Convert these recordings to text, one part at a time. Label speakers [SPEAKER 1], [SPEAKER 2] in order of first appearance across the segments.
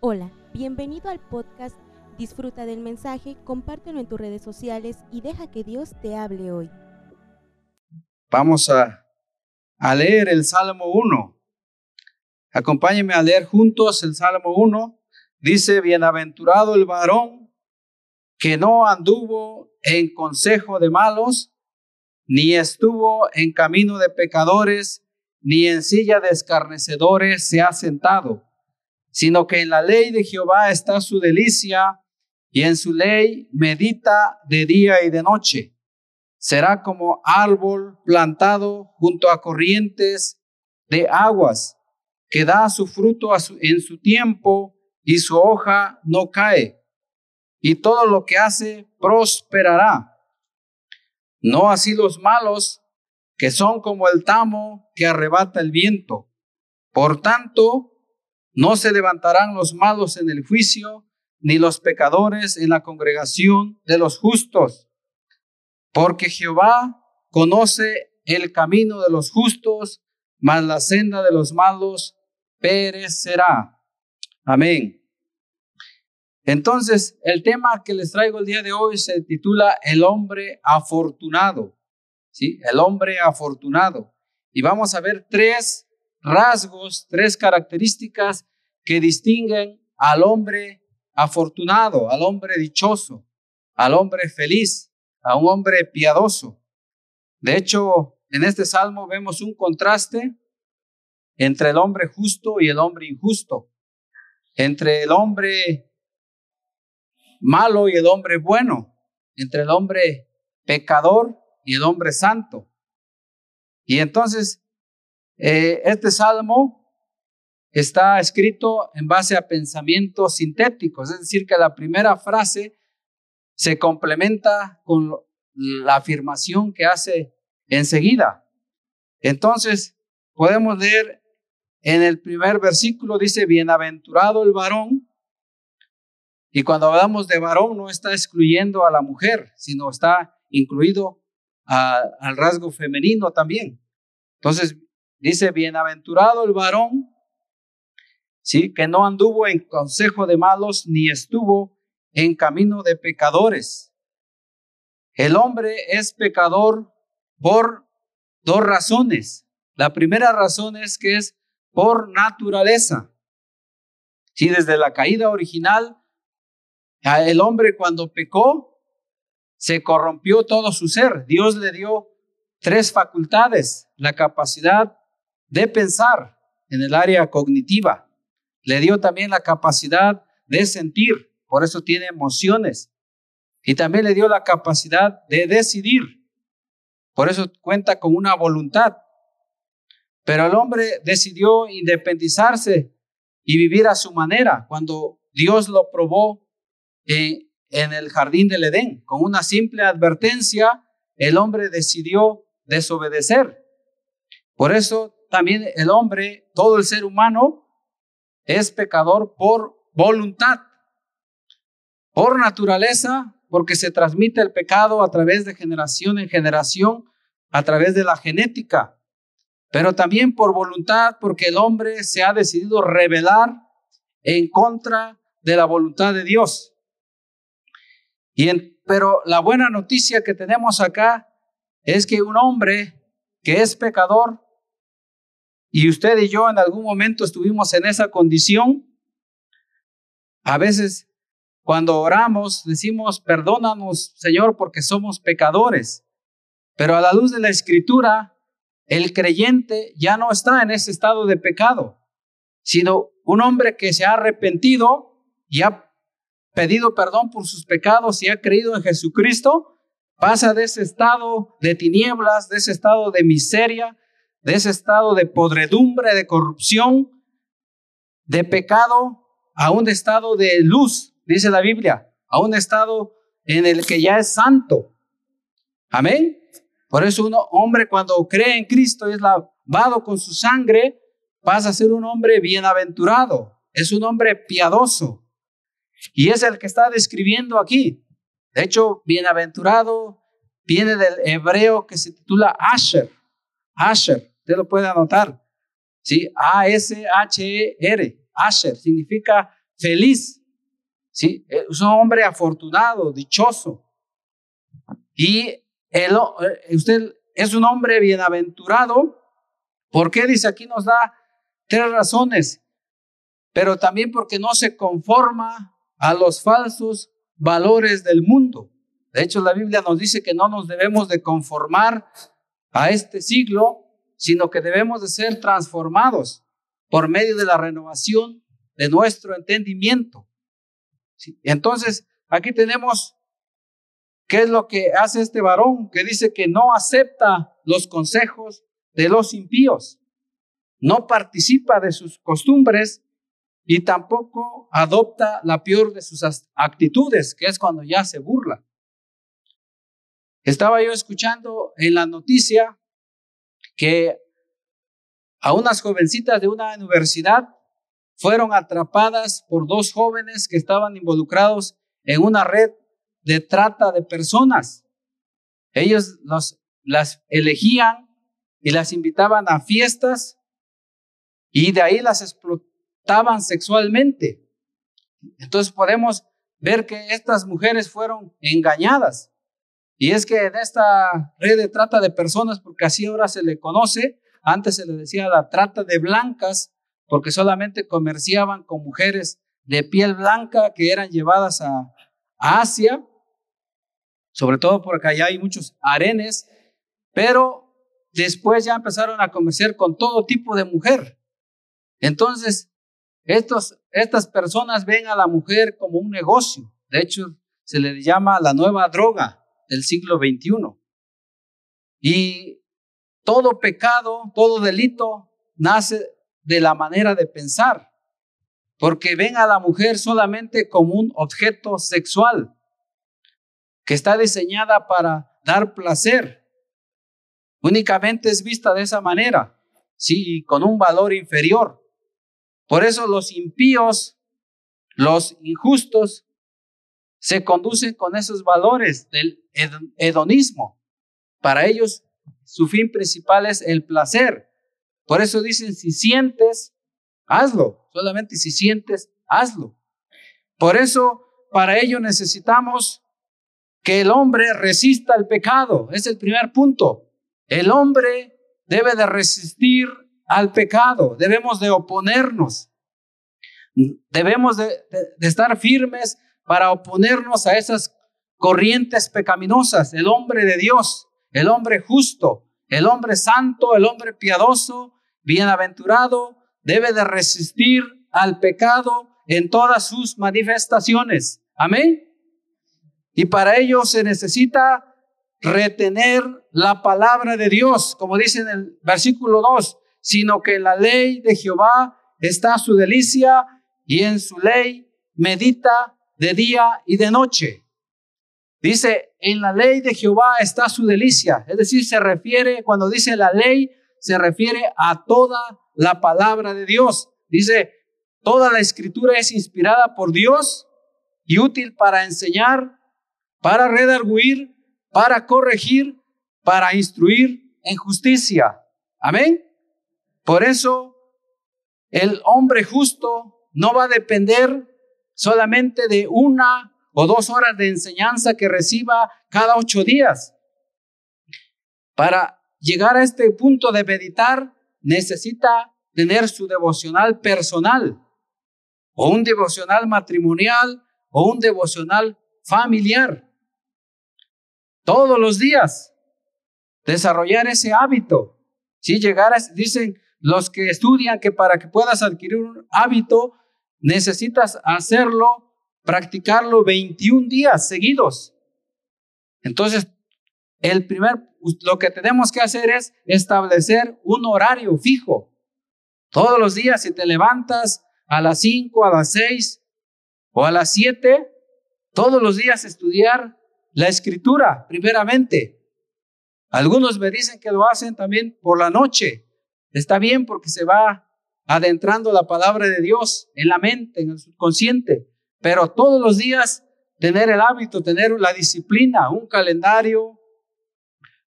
[SPEAKER 1] Hola, bienvenido al podcast. Disfruta del mensaje, compártelo en tus redes sociales y deja que Dios te hable hoy.
[SPEAKER 2] Vamos a, leer el Salmo 1. Acompáñenme a leer juntos el Salmo 1. Dice, bienaventurado el varón que no anduvo en consejo de malos, ni estuvo en camino de pecadores, ni en silla de escarnecedores se ha sentado, sino que en la ley de Jehová está su delicia, y en su ley medita de día y de noche. Será como árbol plantado junto a corrientes de aguas, que da su fruto en su tiempo y su hoja no cae, y todo lo que hace prosperará. No así los malos, que son como el tamo que arrebata el viento. Por tanto, no se levantarán los malos en el juicio, ni los pecadores en la congregación de los justos, porque Jehová conoce el camino de los justos, mas la senda de los malos perecerá. Amén. Entonces, el tema que les traigo el día de hoy se titula El hombre afortunado. ¿Sí? El hombre afortunado. Y vamos a ver tres rasgos, tres características que distinguen al hombre afortunado, al hombre dichoso, al hombre feliz, a un hombre piadoso. De hecho, en este salmo vemos un contraste entre el hombre justo y el hombre injusto, entre el hombre malo y el hombre bueno, entre el hombre pecador y el hombre santo. Y entonces, eh, este salmo está escrito en base a pensamientos sintéticos, es decir, que la primera frase se complementa con la afirmación que hace enseguida. Entonces, podemos leer en el primer versículo, dice, bienaventurado el varón y cuando hablamos de varón no está excluyendo a la mujer, sino está incluido al rasgo femenino también. Entonces dice, bienaventurado el varón, ¿sí? que no anduvo en consejo de malos ni estuvo en camino de pecadores. El hombre es pecador por dos razones. La primera razón es que es por naturaleza. Si desde la caída original el hombre cuando pecó, se corrompió todo su ser. Dios le dio tres facultades, la capacidad de pensar en el área cognitiva. Le dio también la capacidad de sentir, por eso tiene emociones. Y también le dio la capacidad de decidir, por eso cuenta con una voluntad. Pero el hombre decidió independizarse y vivir a su manera. Cuando Dios lo probó en el jardín del Edén. Con una simple advertencia, el hombre decidió desobedecer. Por eso también el hombre, todo el ser humano, es pecador por voluntad, por naturaleza, porque se transmite el pecado a través de generación en generación, a través de la genética, pero también por voluntad, porque el hombre se ha decidido rebelar en contra de la voluntad de Dios. Pero la buena noticia que tenemos acá es que un hombre que es pecador, y usted y yo en algún momento estuvimos en esa condición, a veces cuando oramos decimos, perdónanos Señor porque somos pecadores, pero a la luz de la escritura, el creyente ya no está en ese estado de pecado, sino un hombre que se ha arrepentido y ha pedido perdón por sus pecados y ha creído en Jesucristo, pasa de ese estado de tinieblas, de ese estado de miseria, de ese estado de podredumbre, de corrupción, de pecado, a un estado de luz, dice la Biblia, a un estado en el que ya es santo. Amén. Por eso un hombre cuando cree en Cristo y es lavado con su sangre, pasa a ser un hombre bienaventurado, es un hombre piadoso, y es el que está describiendo aquí. De hecho, bienaventurado viene del hebreo que se titula Asher. Asher, usted lo puede anotar. ¿Sí? A-S-H-E-R. Asher significa feliz. ¿sí? Es un hombre afortunado, dichoso. Y el, eh, usted es un hombre bienaventurado. ¿Por qué? Dice aquí nos da tres razones. Pero también porque no se conforma a los falsos valores del mundo. De hecho, la Biblia nos dice que no nos debemos de conformar a este siglo, sino que debemos de ser transformados por medio de la renovación de nuestro entendimiento. Entonces, aquí tenemos qué es lo que hace este varón que dice que no acepta los consejos de los impíos, no participa de sus costumbres y tampoco adopta la peor de sus actitudes, que es cuando ya se burla. Estaba yo escuchando en la noticia que a unas jovencitas de una universidad fueron atrapadas por dos jóvenes que estaban involucrados en una red de trata de personas. Ellos los, las elegían y las invitaban a fiestas y de ahí las explotaban sexualmente. Entonces podemos ver que estas mujeres fueron engañadas. Y es que en esta red de trata de personas, porque así ahora se le conoce, antes se le decía la trata de blancas, porque solamente comerciaban con mujeres de piel blanca que eran llevadas a, Asia, sobre todo porque allá hay muchos arenes, pero después ya empezaron a comerciar con todo tipo de mujer. Entonces, estos, estas personas ven a la mujer como un negocio. De hecho, se le llama la nueva droga del siglo XXI. Y todo pecado, todo delito nace de la manera de pensar, porque ven a la mujer solamente como un objeto sexual que está diseñada para dar placer. Únicamente es vista de esa manera, sí, con un valor inferior. Por eso los impíos, los injustos, se conducen con esos valores del hedonismo. Para ellos su fin principal es el placer. Por eso dicen, si sientes, hazlo. Solamente si sientes, hazlo. Por eso, para ello necesitamos que el hombre resista al pecado. Es el primer punto. El hombre debe de resistir al pecado. Debemos de oponernos. Debemos de, de estar firmes para oponernos a esas corrientes pecaminosas. El hombre de Dios el hombre justo, el hombre santo, el hombre piadoso, bienaventurado, debe de resistir al pecado en todas sus manifestaciones. Amén. Y para ello se necesita retener la palabra de Dios, como dice en el versículo 2, sino que la ley de Jehová está su delicia y en su ley medita de día y de noche. Dice, en la ley de Jehová está su delicia. Es decir, se refiere, cuando dice la ley, se refiere a toda la palabra de Dios. Dice, toda la escritura es inspirada por Dios y útil para enseñar, para redarguir, para corregir, para instruir en justicia. Amén. Por eso, el hombre justo no va a depender solamente de una o dos horas de enseñanza que reciba cada ocho días. Para llegar a este punto de meditar, necesita tener su devocional personal, o un devocional matrimonial, o un devocional familiar. Todos los días, desarrollar ese hábito. Si a, dicen los que estudian que para que puedas adquirir un hábito, necesitas hacerlo practicarlo 21 días seguidos. Entonces, el primer, lo que tenemos que hacer es establecer un horario fijo. Todos los días, si te levantas a las 5, a las 6 o a las 7, todos los días estudiar la escritura, primeramente. Algunos me dicen que lo hacen también por la noche. Está bien porque se va adentrando la palabra de Dios en la mente, en el subconsciente. Pero todos los días tener el hábito, tener la disciplina, un calendario,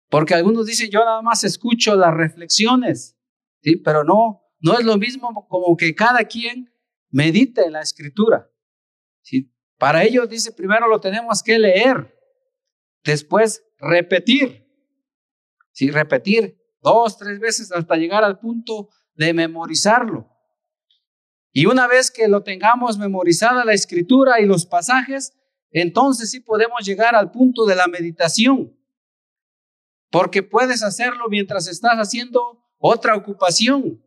[SPEAKER 2] porque algunos dicen, yo nada más escucho las reflexiones, ¿sí? pero no, no es lo mismo como que cada quien medite en la escritura. ¿sí? Para ello, dice, primero lo tenemos que leer, después repetir. ¿sí? Repetir dos, tres veces hasta llegar al punto de memorizarlo. Y una vez que lo tengamos memorizada la escritura y los pasajes, entonces sí podemos llegar al punto de la meditación. Porque puedes hacerlo mientras estás haciendo otra ocupación.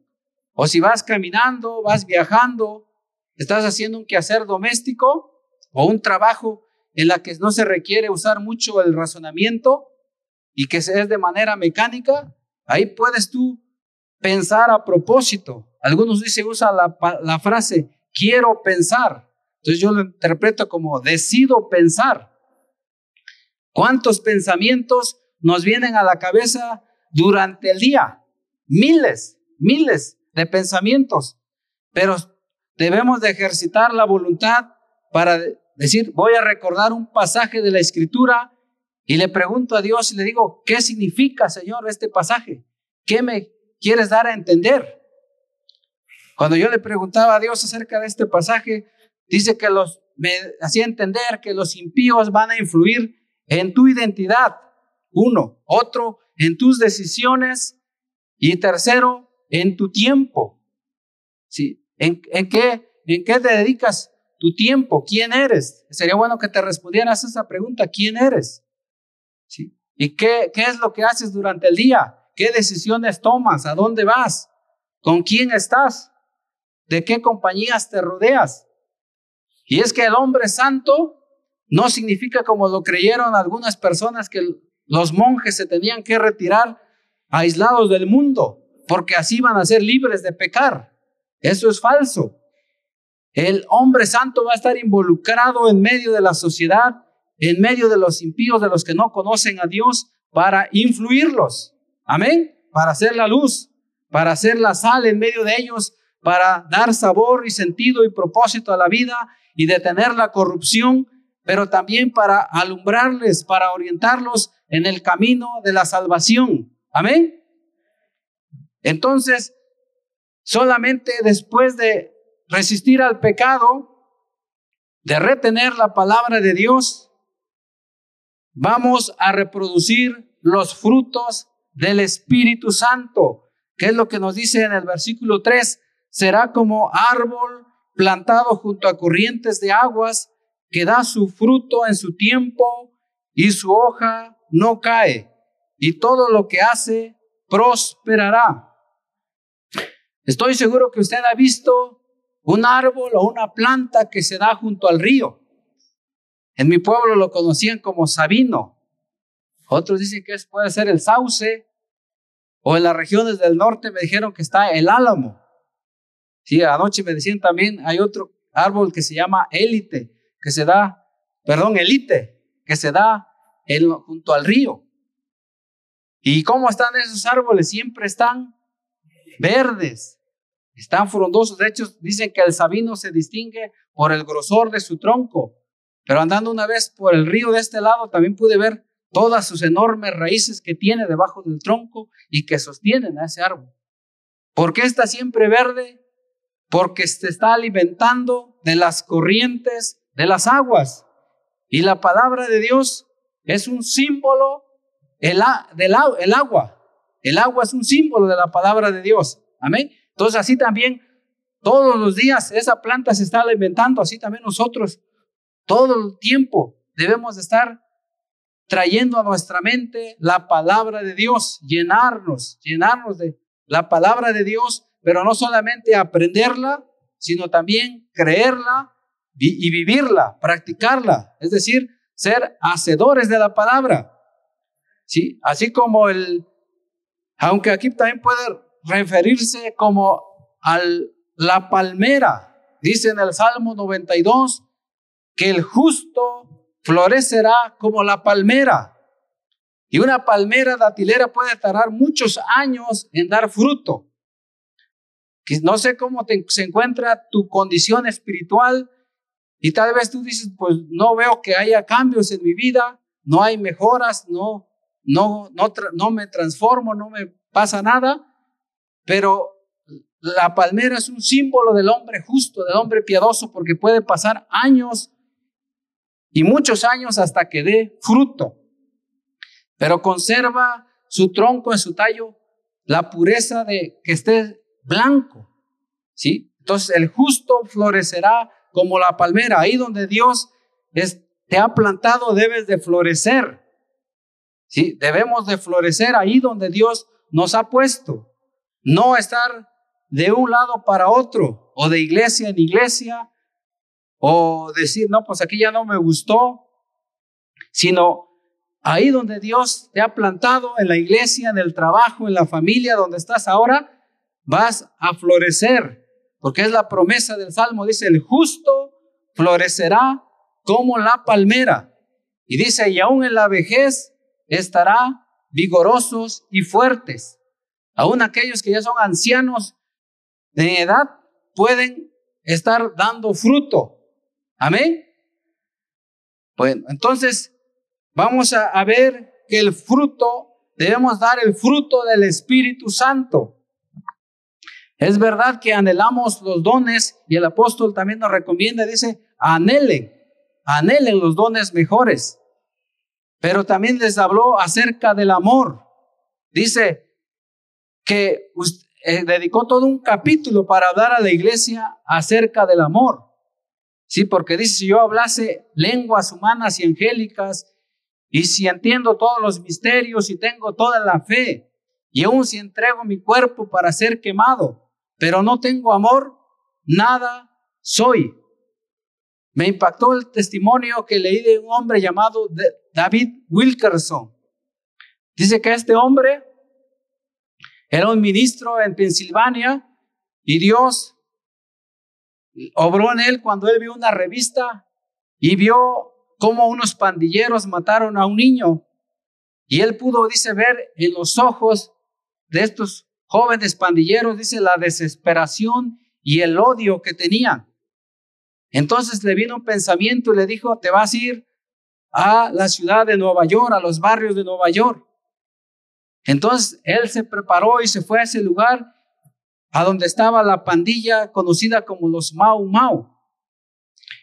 [SPEAKER 2] O si vas caminando, vas viajando, estás haciendo un quehacer doméstico o un trabajo en la que no se requiere usar mucho el razonamiento y que es de manera mecánica, ahí puedes tú pensar a propósito. Algunos dicen, usa la, frase, quiero pensar. Entonces yo lo interpreto como, decido pensar. ¿Cuántos pensamientos nos vienen a la cabeza durante el día? Miles, miles de pensamientos, pero debemos de ejercitar la voluntad para decir, voy a recordar un pasaje de la escritura y le pregunto a Dios y le digo, ¿qué significa, Señor, este pasaje? ¿Qué me quieres dar a entender? Cuando yo le preguntaba a Dios acerca de este pasaje, dice que los, me hacía entender que los impíos van a influir en tu identidad, uno, otro, en tus decisiones y tercero, en tu tiempo. ¿Sí? ¿En, qué, ¿En qué te dedicas tu tiempo? ¿Quién eres? Sería bueno que te respondieras esa pregunta, ¿quién eres? ¿Sí? ¿Y qué, qué es lo que haces durante el día? ¿Qué decisiones tomas? ¿A dónde vas? ¿Con quién estás? ¿De qué compañías te rodeas? Y es que el hombre santo no significa como lo creyeron algunas personas que los monjes se tenían que retirar aislados del mundo porque así van a ser libres de pecar. Eso es falso. El hombre santo va a estar involucrado en medio de la sociedad, en medio de los impíos, de los que no conocen a Dios, para influirlos. Amén. Para hacer la luz, para hacer la sal en medio de ellos, para dar sabor y sentido y propósito a la vida y detener la corrupción, pero también para alumbrarles, para orientarlos en el camino de la salvación. Amén. Entonces, solamente después de resistir al pecado, de retener la palabra de Dios, vamos a reproducir los frutos del Espíritu Santo, que es lo que nos dice en el versículo 3, será como árbol plantado junto a corrientes de aguas, que da su fruto en su tiempo y su hoja no cae, y todo lo que hace prosperará. Estoy seguro que usted ha visto un árbol o una planta que se da junto al río. En mi pueblo lo conocían como sabino. Otros dicen que puede ser el sauce. O en las regiones del norte me dijeron que está el álamo. Sí, anoche me decían también, hay otro árbol que se llama élite, que se da, perdón, elite, que se da junto al río. ¿Y cómo están esos árboles? Siempre están verdes, están frondosos. De hecho, dicen que el sabino se distingue por el grosor de su tronco. Pero andando una vez por el río de este lado, también pude ver todas sus enormes raíces que tiene debajo del tronco y que sostienen a ese árbol. ¿Por qué está siempre verde? Porque se está alimentando de las corrientes de las aguas. Y la palabra de Dios es un símbolo el, del el agua. El agua es un símbolo de la palabra de Dios. Amén. Entonces así también todos los días esa planta se está alimentando, así también nosotros todo el tiempo debemos de estar trayendo a nuestra mente la palabra de Dios, llenarnos, llenarnos de la palabra de Dios, pero no solamente aprenderla, sino también creerla y vivirla, practicarla, es decir, ser hacedores de la palabra. ¿Sí? Así como el, aunque aquí también puede referirse como a la palmera. Dice en el Salmo 92 que el justo florecerá como la palmera. Y una palmera datilera puede tardar muchos años en dar fruto. No sé cómo se encuentra tu condición espiritual y tal vez tú dices, pues no veo que haya cambios en mi vida, no hay mejoras, no, no, no, no me transformo, no me pasa nada. Pero la palmera es un símbolo del hombre justo, del hombre piadoso, porque puede pasar años y muchos años hasta que dé fruto, pero conserva su tronco en su tallo la pureza de que esté blanco, ¿sí? Entonces el justo florecerá como la palmera, ahí donde Dios te ha plantado debes de florecer, ¿sí? Debemos de florecer ahí donde Dios nos ha puesto, no estar de un lado para otro, o de iglesia en iglesia, o decir, no, pues aquí ya no me gustó, sino ahí donde Dios te ha plantado, en la iglesia, en el trabajo, en la familia, donde estás ahora, vas a florecer, porque es la promesa del Salmo, dice, el justo florecerá como la palmera. Y dice, y aún en la vejez estará vigorosos y fuertes. Aún aquellos que ya son ancianos de edad pueden estar dando fruto. Amén. Bueno, entonces vamos a, ver que el fruto, debemos dar el fruto del Espíritu Santo. Es verdad que anhelamos los dones y el apóstol también nos recomienda, dice, anhelen, anhelen los dones mejores. Pero también les habló acerca del amor. Dice que eh, dedicó todo un capítulo para hablar a la iglesia acerca del amor. Sí, porque dice, si yo hablase lenguas humanas y angélicas, y si entiendo todos los misterios y tengo toda la fe, y aún si entrego mi cuerpo para ser quemado, pero no tengo amor, nada soy. Me impactó el testimonio que leí de un hombre llamado David Wilkerson. Dice que este hombre era un ministro en Pensilvania y Dios obró en él cuando él vio una revista y vio cómo unos pandilleros mataron a un niño. Y él pudo, dice, ver en los ojos de estos jóvenes pandilleros, dice, la desesperación y el odio que tenían. Entonces le vino un pensamiento y le dijo, te vas a ir a la ciudad de Nueva York, a los barrios de Nueva York. Entonces él se preparó y se fue a ese lugar a donde estaba la pandilla conocida como los Mau Mau.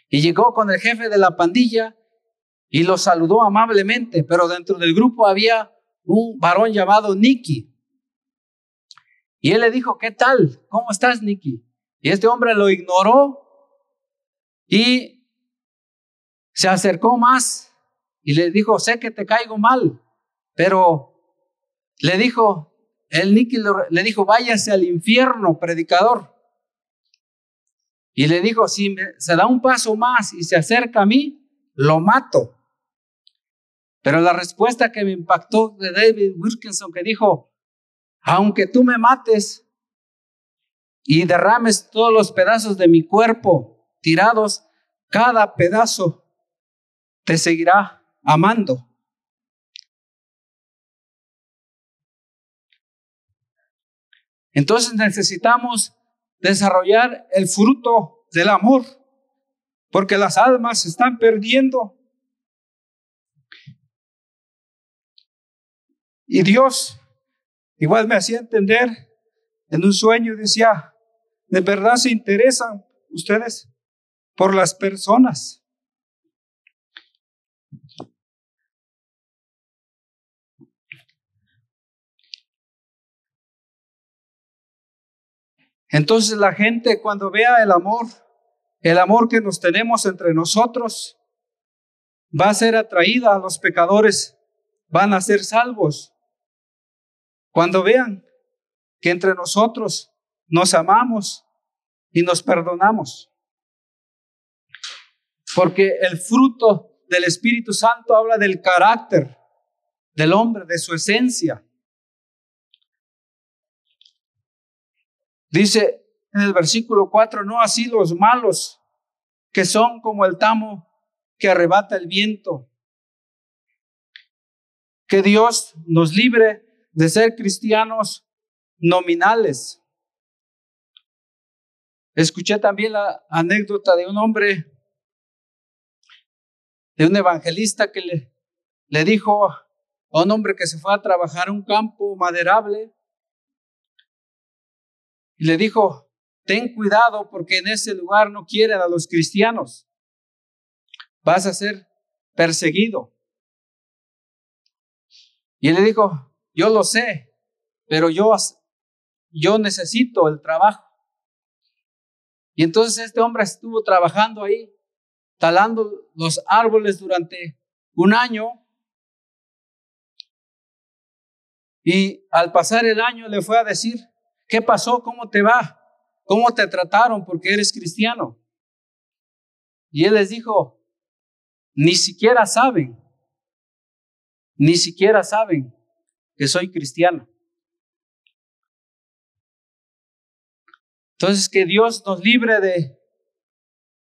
[SPEAKER 2] Y llegó con el jefe de la pandilla y lo saludó amablemente, pero dentro del grupo había un varón llamado Nicky. Y él le dijo, ¿qué tal? ¿Cómo estás, Nicky? Y este hombre lo ignoró y se acercó más y le dijo, sé que te caigo mal, pero le dijo, el Nicky le dijo, váyase al infierno, predicador. Y le dijo, si se da un paso más y se acerca a mí, lo mato. Pero la respuesta que me impactó de David Wilkinson, que dijo, aunque tú me mates y derrames todos los pedazos de mi cuerpo tirados, cada pedazo te seguirá amando. Entonces necesitamos desarrollar el fruto del amor, porque las almas se están perdiendo. Y Dios igual me hacía entender en un sueño, decía, de verdad se interesan ustedes por las personas. Entonces la gente cuando vea el amor, el amor que nos tenemos entre nosotros, va a ser atraída a los pecadores, van a ser salvos. Cuando vean que entre nosotros nos amamos y nos perdonamos. Porque el fruto del Espíritu Santo habla del carácter del hombre, de su esencia. Dice en el versículo 4, no así los malos, que son como el tamo que arrebata el viento. Que Dios nos libre de ser cristianos nominales. Escuché también la anécdota de un hombre, de un evangelista que le, le dijo a un hombre que se fue a trabajar a un campo maderable y le dijo, ten cuidado porque en ese lugar no quieren a los cristianos. Vas a ser perseguido. Y él le dijo, yo lo sé, pero yo, yo necesito el trabajo. Y entonces este hombre estuvo trabajando ahí, talando los árboles durante un año. Y al pasar el año le fue a decir, ¿qué pasó? ¿Cómo te va? ¿Cómo te trataron porque eres cristiano? Y él les dijo, ni siquiera saben, ni siquiera saben que soy cristiano. Entonces, que Dios nos libre de,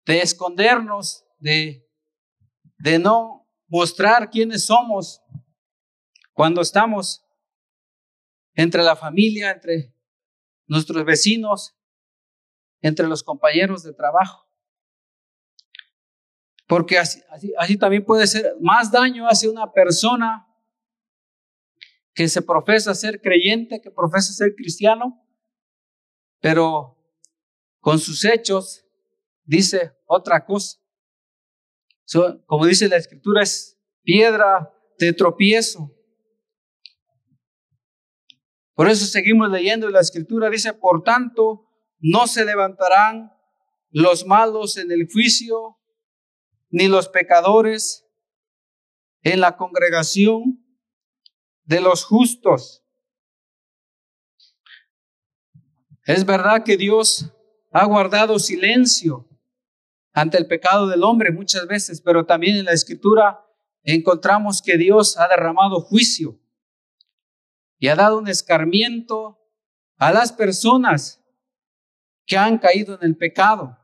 [SPEAKER 2] de escondernos, de, de no mostrar quiénes somos cuando estamos entre la familia, entre nuestros vecinos, entre los compañeros de trabajo. Porque así, así, también puede ser, más daño hace una persona que se profesa ser creyente, que profesa ser cristiano, pero con sus hechos dice otra cosa. como dice la escritura, es piedra de tropiezo. Por eso seguimos leyendo la escritura, dice, por tanto, no se levantarán los malos en el juicio, ni los pecadores en la congregación de los justos. Es verdad que Dios ha guardado silencio ante el pecado del hombre muchas veces, pero también en la escritura encontramos que Dios ha derramado juicio y ha dado un escarmiento a las personas que han caído en el pecado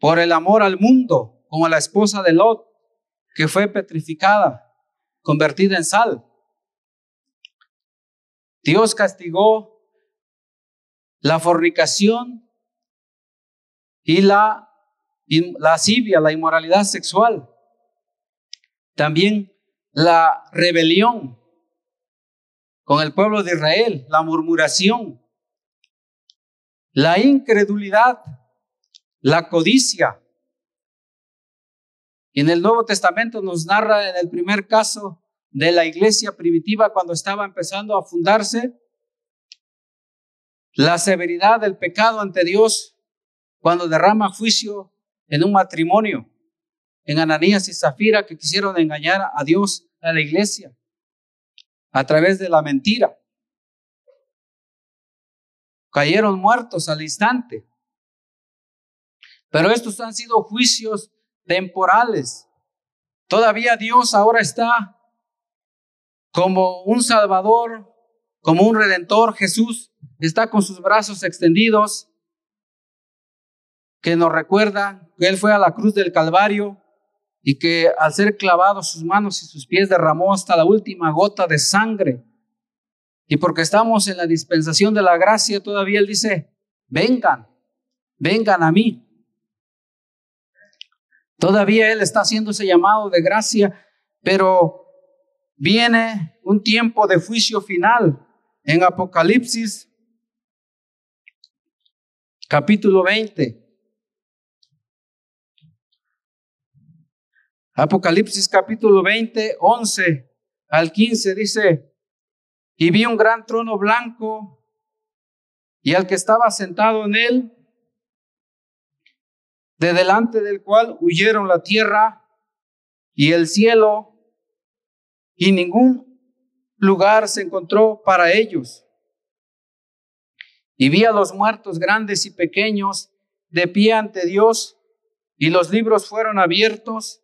[SPEAKER 2] por el amor al mundo, como la esposa de Lot, que fue petrificada, convertida en sal. Dios castigó la fornicación y la lascivia, la inmoralidad sexual. También la rebelión con el pueblo de Israel, la murmuración, la incredulidad, la codicia. En el Nuevo Testamento nos narra en el primer caso de la iglesia primitiva cuando estaba empezando a fundarse, la severidad del pecado ante Dios cuando derrama juicio en un matrimonio, en Ananías y Zafira que quisieron engañar a Dios, a la iglesia, a través de la mentira. Cayeron muertos al instante. Pero estos han sido juicios temporales. Todavía Dios ahora está como un Salvador, como un Redentor, Jesús, está con sus brazos extendidos, que nos recuerda que Él fue a la cruz del Calvario y que al ser clavado sus manos y sus pies derramó hasta la última gota de sangre. Y porque estamos en la dispensación de la gracia, todavía Él dice, vengan, vengan a mí. Todavía Él está haciendo ese llamado de gracia, pero viene un tiempo de juicio final. En Apocalipsis capítulo 20. Apocalipsis capítulo 20, 11 al 15 dice, y vi un gran trono blanco y al que estaba sentado en él, de delante del cual huyeron la tierra y el cielo, y ningún lugar se encontró para ellos. Y vi a los muertos grandes y pequeños de pie ante Dios, y los libros fueron abiertos,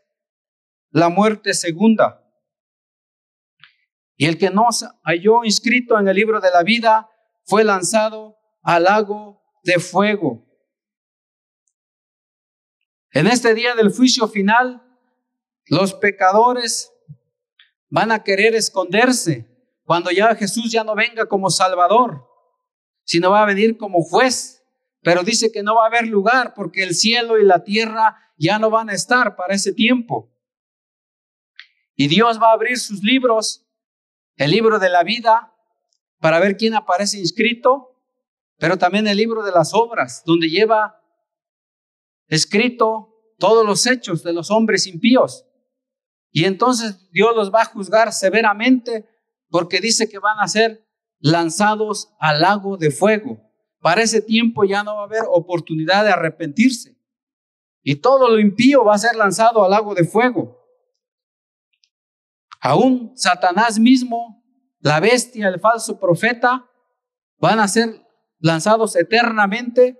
[SPEAKER 2] la muerte segunda. Y el que no halló inscrito en el libro de la vida fue lanzado al lago de fuego. En este día del juicio final, los pecadores van a querer esconderse cuando ya Jesús ya no venga como Salvador, sino va a venir como juez. Pero dice que no va a haber lugar porque el cielo y la tierra ya no van a estar para ese tiempo. Y Dios va a abrir sus libros, el libro de la vida, para ver quién aparece inscrito, pero también el libro de las obras, donde lleva escrito todos los hechos de los hombres impíos. Y entonces Dios los va a juzgar severamente porque dice que van a ser lanzados al lago de fuego. Para ese tiempo ya no va a haber oportunidad de arrepentirse. Y todo lo impío va a ser lanzado al lago de fuego. Aún Satanás mismo, la bestia, el falso profeta, van a ser lanzados eternamente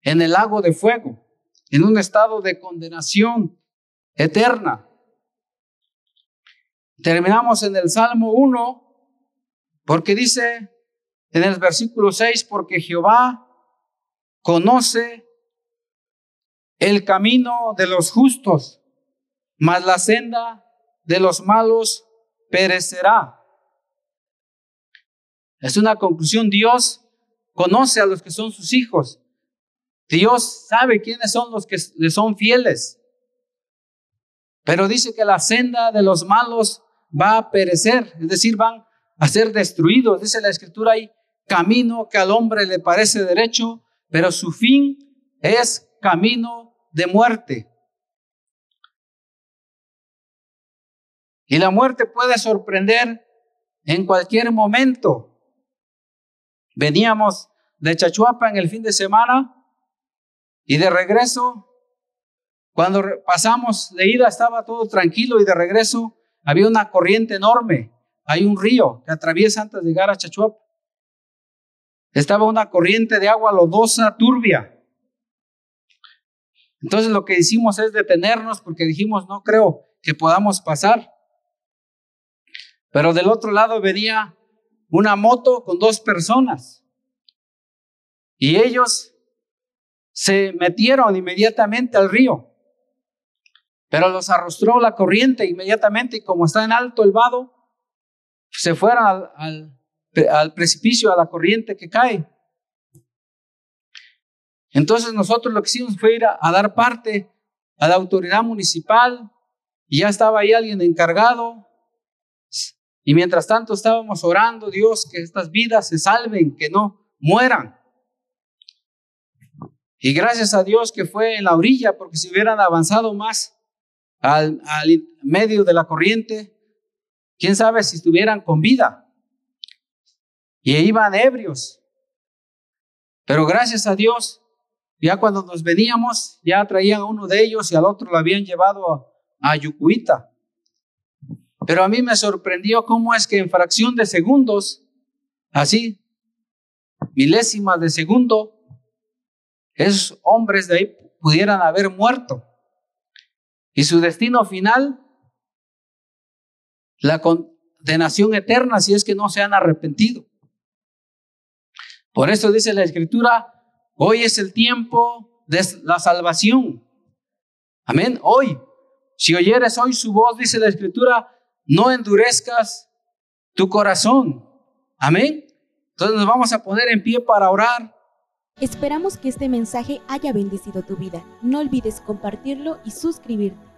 [SPEAKER 2] en el lago de fuego, en un estado de condenación eterna. Terminamos en el Salmo 1, porque dice en el versículo 6, porque Jehová conoce el camino de los justos, mas la senda de los malos perecerá. Es una conclusión. Dios conoce a los que son sus hijos. Dios sabe quiénes son los que le son fieles. Pero dice que la senda de los malos va a perecer, es decir, van a ser destruidos. Dice la escritura hay camino que al hombre le parece derecho, pero su fin es camino de muerte. Y la muerte puede sorprender en cualquier momento. Veníamos de Chachuapa en el fin de semana y de regreso, cuando pasamos de ida estaba todo tranquilo y de regreso había una corriente enorme. Hay un río que atraviesa antes de llegar a Chachuapa. Estaba una corriente de agua lodosa, turbia. Entonces lo que hicimos es detenernos porque dijimos, no creo que podamos pasar. Pero del otro lado venía una moto con dos personas. Y ellos se metieron inmediatamente al río. Pero los arrostró la corriente inmediatamente y como está en alto el vado, se fueron al, precipicio, a la corriente que cae. Entonces nosotros lo que hicimos fue ir a, a, dar parte a la autoridad municipal y ya estaba ahí alguien encargado y mientras tanto estábamos orando, Dios, que estas vidas se salven, que no mueran. Y gracias a Dios que fue en la orilla, porque si hubieran avanzado más al, medio de la corriente, quién sabe si estuvieran con vida. Y iban ebrios. Pero gracias a Dios, ya cuando nos veníamos, ya traían a uno de ellos y al otro lo habían llevado a, a Yucuita. Pero a mí me sorprendió cómo es que en fracción de segundos, así, milésimas de segundo, esos hombres de ahí pudieran haber muerto. Y su destino final, la condenación eterna si es que no se han arrepentido. Por eso dice la escritura, hoy es el tiempo de la salvación. Amén. Hoy, si oyeres hoy su voz, dice la escritura, no endurezcas tu corazón. Amén. Entonces nos vamos a poner en pie para orar.
[SPEAKER 1] Esperamos que este mensaje haya bendecido tu vida. No olvides compartirlo y suscribirte.